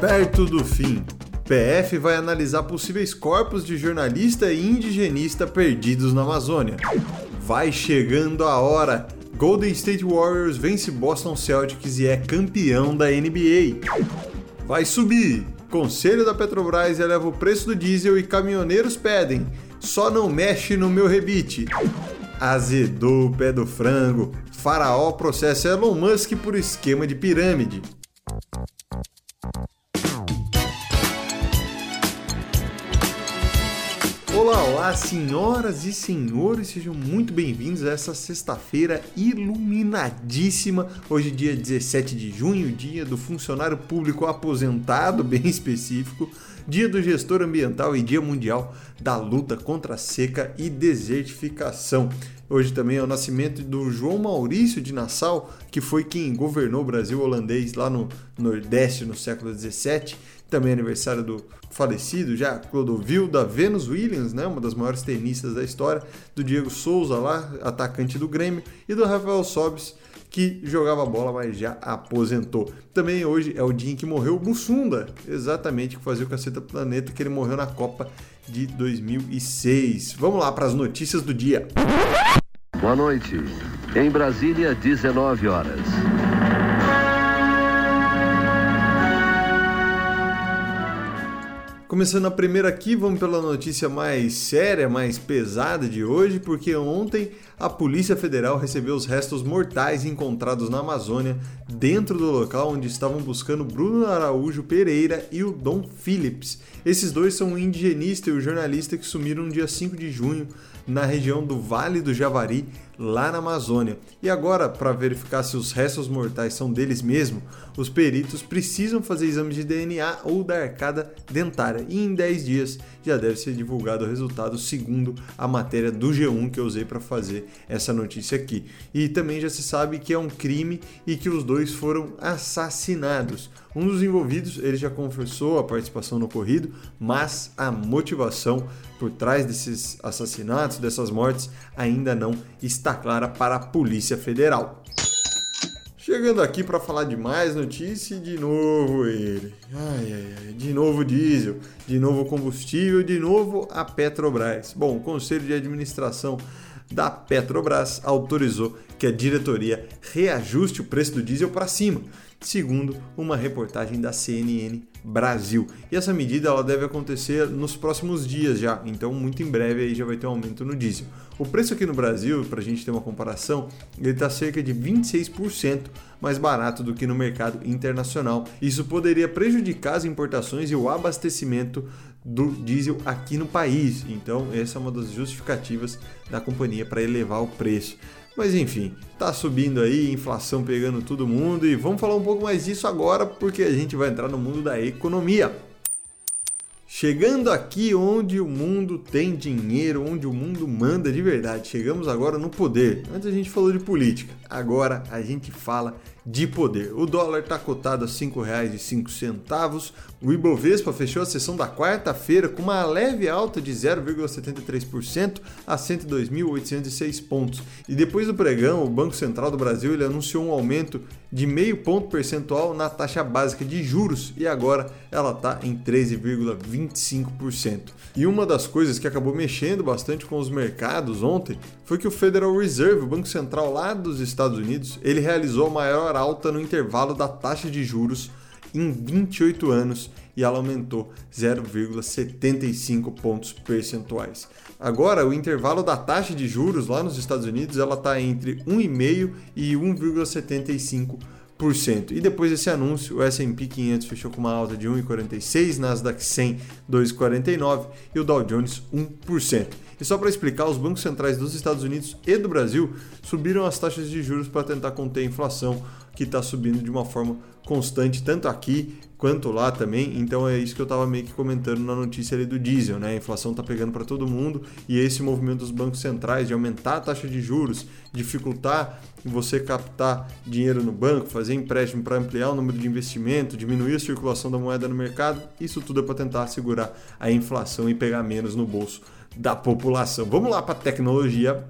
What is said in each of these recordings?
Perto do fim. PF vai analisar possíveis corpos de jornalista e indigenista perdidos na Amazônia. Vai chegando a hora. Golden State Warriors vence Boston Celtics e é campeão da NBA. Vai subir. Conselho da Petrobras eleva o preço do diesel e caminhoneiros pedem. Só não mexe no meu rebite. Azedou o pé do frango. Faraó processa Elon Musk por esquema de pirâmide. Olá, olá, senhoras e senhores, sejam muito bem-vindos a essa sexta-feira iluminadíssima. Hoje, dia 17 de junho, dia do funcionário público aposentado, bem específico, dia do gestor ambiental e dia mundial da luta contra a seca e desertificação. Hoje também é o nascimento do João Maurício de Nassau, que foi quem governou o Brasil holandês lá no Nordeste no século 17 também é aniversário do falecido já Clodovil da Venus Williams, né, uma das maiores tenistas da história, do Diego Souza lá, atacante do Grêmio, e do Rafael Sobis, que jogava bola, mas já aposentou. Também hoje é o dia em que morreu o Bussunda, exatamente, que fazia o Caceta Planeta, que ele morreu na Copa de 2006. Vamos lá para as notícias do dia. Boa noite. Em Brasília, 19 horas. Começando a primeira aqui, vamos pela notícia mais séria, mais pesada de hoje, porque ontem a Polícia Federal recebeu os restos mortais encontrados na Amazônia, dentro do local onde estavam buscando Bruno Araújo Pereira e o Dom Phillips. Esses dois são o indigenista e o jornalista que sumiram no dia 5 de junho na região do Vale do Javari, lá na Amazônia. E agora, para verificar se os restos mortais são deles mesmo, os peritos precisam fazer exames de DNA ou da arcada dentária. E em 10 dias já deve ser divulgado o resultado, segundo a matéria do G1 que eu usei para fazer essa notícia aqui. E também já se sabe que é um crime e que os dois foram assassinados. Um dos envolvidos, ele já confessou a participação no ocorrido, mas a motivação por trás desses assassinatos, dessas mortes, ainda não está clara para a Polícia Federal. Chegando aqui para falar de mais notícia e de novo ele. Ai, ai, ai, de novo diesel, de novo combustível, de novo a Petrobras. Bom, o Conselho de Administração da Petrobras autorizou que a diretoria reajuste o preço do diesel para cima segundo uma reportagem da CNN Brasil. E essa medida ela deve acontecer nos próximos dias já, então muito em breve aí já vai ter um aumento no diesel. O preço aqui no Brasil, para a gente ter uma comparação, ele está cerca de 26% mais barato do que no mercado internacional. Isso poderia prejudicar as importações e o abastecimento do diesel aqui no país. Então, essa é uma das justificativas da companhia para elevar o preço. Mas enfim, tá subindo aí, inflação pegando todo mundo e vamos falar um pouco mais disso agora porque a gente vai entrar no mundo da economia. Chegando aqui onde o mundo tem dinheiro, onde o mundo manda de verdade. Chegamos agora no poder. Antes a gente falou de política, agora a gente fala de poder. O dólar está cotado a R$ 5,05. O Ibovespa fechou a sessão da quarta-feira com uma leve alta de 0,73% a 102.806 pontos. E depois do pregão, o Banco Central do Brasil ele anunciou um aumento de meio ponto percentual na taxa básica de juros e agora ela está em 13,25%. E uma das coisas que acabou mexendo bastante com os mercados ontem foi que o Federal Reserve, o Banco Central lá dos Estados Unidos, ele realizou a maior alta no intervalo da taxa de juros em 28 anos e ela aumentou 0,75 pontos percentuais. Agora, o intervalo da taxa de juros lá nos Estados Unidos ela está entre 1,5 e 1,75 e depois desse anúncio, o S&P 500 fechou com uma alta de 1,46, Nasdaq 100 2,49 e o Dow Jones 1%. E só para explicar, os bancos centrais dos Estados Unidos e do Brasil subiram as taxas de juros para tentar conter a inflação, que está subindo de uma forma constante, tanto aqui quanto lá também. Então é isso que eu estava meio que comentando na notícia ali do diesel, né? A inflação está pegando para todo mundo e esse movimento dos bancos centrais de aumentar a taxa de juros, dificultar você captar dinheiro no banco, fazer empréstimo para ampliar o número de investimento, diminuir a circulação da moeda no mercado, isso tudo é para tentar segurar a inflação e pegar menos no bolso da população. Vamos lá para a tecnologia.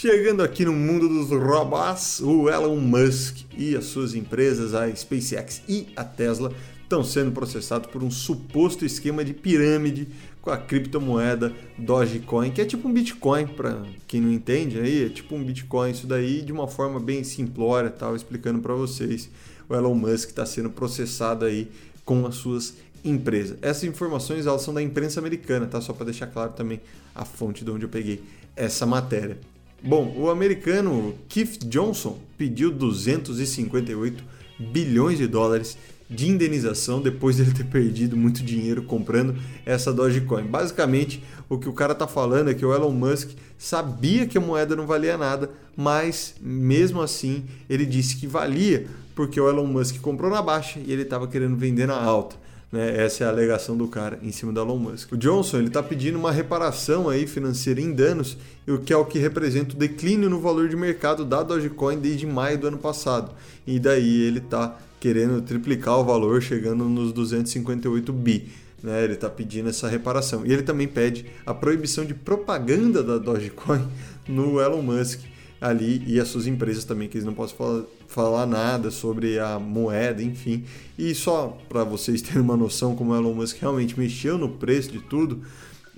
Chegando aqui no mundo dos robôs, o Elon Musk e as suas empresas, a SpaceX e a Tesla, estão sendo processados por um suposto esquema de pirâmide com a criptomoeda Dogecoin, que é tipo um Bitcoin, para quem não entende aí, é tipo um Bitcoin isso daí, de uma forma bem simplória, tal, explicando para vocês. O Elon Musk está sendo processado aí com as suas empresas. Essas informações elas são da imprensa americana, tá? Só para deixar claro também a fonte de onde eu peguei essa matéria. Bom, o americano Keith Johnson pediu 258 bilhões de dólares de indenização depois dele ter perdido muito dinheiro comprando essa Dogecoin. Basicamente, o que o cara tá falando é que o Elon Musk sabia que a moeda não valia nada, mas mesmo assim ele disse que valia porque o Elon Musk comprou na baixa e ele estava querendo vender na alta. Né? Essa é a alegação do cara em cima do Elon Musk. O Johnson ele está pedindo uma reparação aí financeira em danos, o que é o que representa o declínio no valor de mercado da Dogecoin desde maio do ano passado. E daí ele está querendo triplicar o valor, chegando nos 258 bi. Né, ele está pedindo essa reparação. E ele também pede a proibição de propaganda da Dogecoin no Elon Musk ali e as suas empresas também, que eles não possam falar, falar nada sobre a moeda, enfim. E só para vocês terem uma noção como o Elon Musk realmente mexeu no preço de tudo,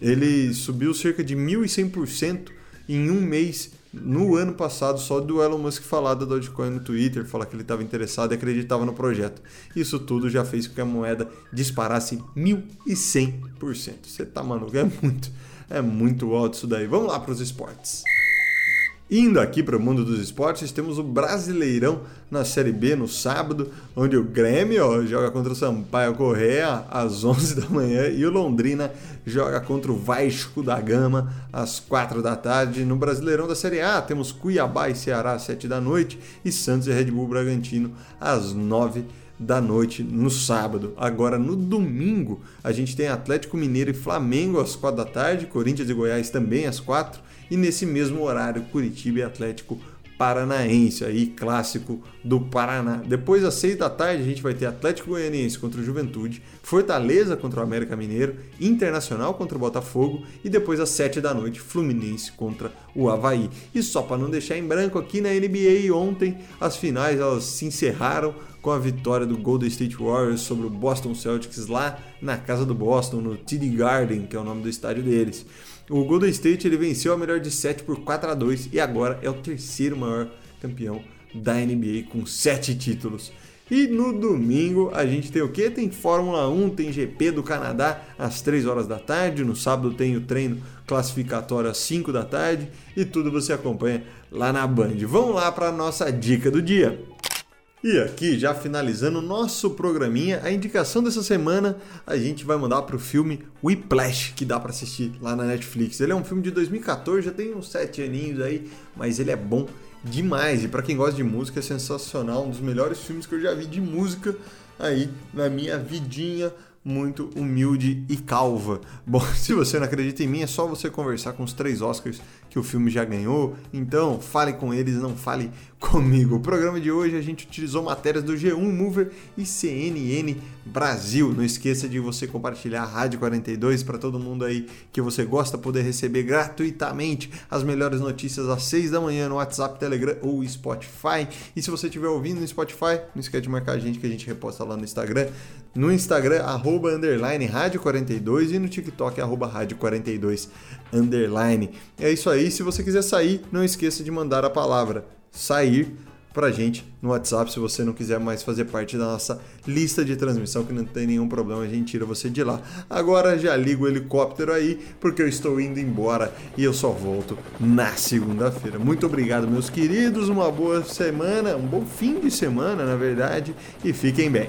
ele subiu cerca de 1.100% em um mês no ano passado só do Elon Musk falar da Dogecoin no Twitter, falar que ele estava interessado e acreditava no projeto. Isso tudo já fez com que a moeda disparasse 1.100%. Você tá maluco? É muito, é muito alto isso daí. Vamos lá para os esportes. Indo aqui para o mundo dos esportes, temos o Brasileirão na Série B no sábado, onde o Grêmio joga contra o Sampaio Correa às 11 da manhã e o Londrina joga contra o Vasco da Gama às 4 da tarde. No Brasileirão da Série A, temos Cuiabá e Ceará às 7 da noite e Santos e Red Bull Bragantino às 9 da noite no sábado. Agora no domingo, a gente tem Atlético Mineiro e Flamengo às 4 da tarde, Corinthians e Goiás também às 4 e nesse mesmo horário Curitiba e Atlético Paranaense, aí clássico do Paraná. Depois às seis da tarde a gente vai ter Atlético Goianiense contra o Juventude, Fortaleza contra o América Mineiro, Internacional contra o Botafogo e depois às sete da noite Fluminense contra o Havaí. E só para não deixar em branco aqui na NBA ontem as finais elas se encerraram com a vitória do Golden State Warriors sobre o Boston Celtics lá na casa do Boston no TD Garden, que é o nome do estádio deles. O Golden State ele venceu a melhor de 7 por 4 a 2 e agora é o terceiro maior campeão da NBA com 7 títulos. E no domingo a gente tem o que? Tem Fórmula 1, tem GP do Canadá às 3 horas da tarde. No sábado tem o treino classificatório às 5 da tarde. E tudo você acompanha lá na Band. Vamos lá para a nossa dica do dia. E aqui, já finalizando o nosso programinha, a indicação dessa semana, a gente vai mandar para o filme Whiplash, que dá para assistir lá na Netflix. Ele é um filme de 2014, já tem uns sete aninhos aí, mas ele é bom demais. E para quem gosta de música, é sensacional, um dos melhores filmes que eu já vi de música aí na minha vidinha muito humilde e calva. Bom, se você não acredita em mim, é só você conversar com os três Oscars que o filme já ganhou. Então, fale com eles, não fale comigo. O programa de hoje a gente utilizou matérias do G1 Mover e CNN Brasil. Não esqueça de você compartilhar a Rádio 42 para todo mundo aí que você gosta poder receber gratuitamente as melhores notícias às 6 da manhã no WhatsApp, Telegram ou Spotify. E se você estiver ouvindo no Spotify, não esquece de marcar a gente que a gente reposta lá no Instagram. No Instagram, arroba underline rádio 42 e no TikTok, arroba rádio 42 underline. É isso aí. Se você quiser sair, não esqueça de mandar a palavra sair pra gente no WhatsApp se você não quiser mais fazer parte da nossa lista de transmissão, que não tem nenhum problema, a gente tira você de lá. Agora já ligo o helicóptero aí, porque eu estou indo embora e eu só volto na segunda-feira. Muito obrigado, meus queridos, uma boa semana, um bom fim de semana, na verdade, e fiquem bem.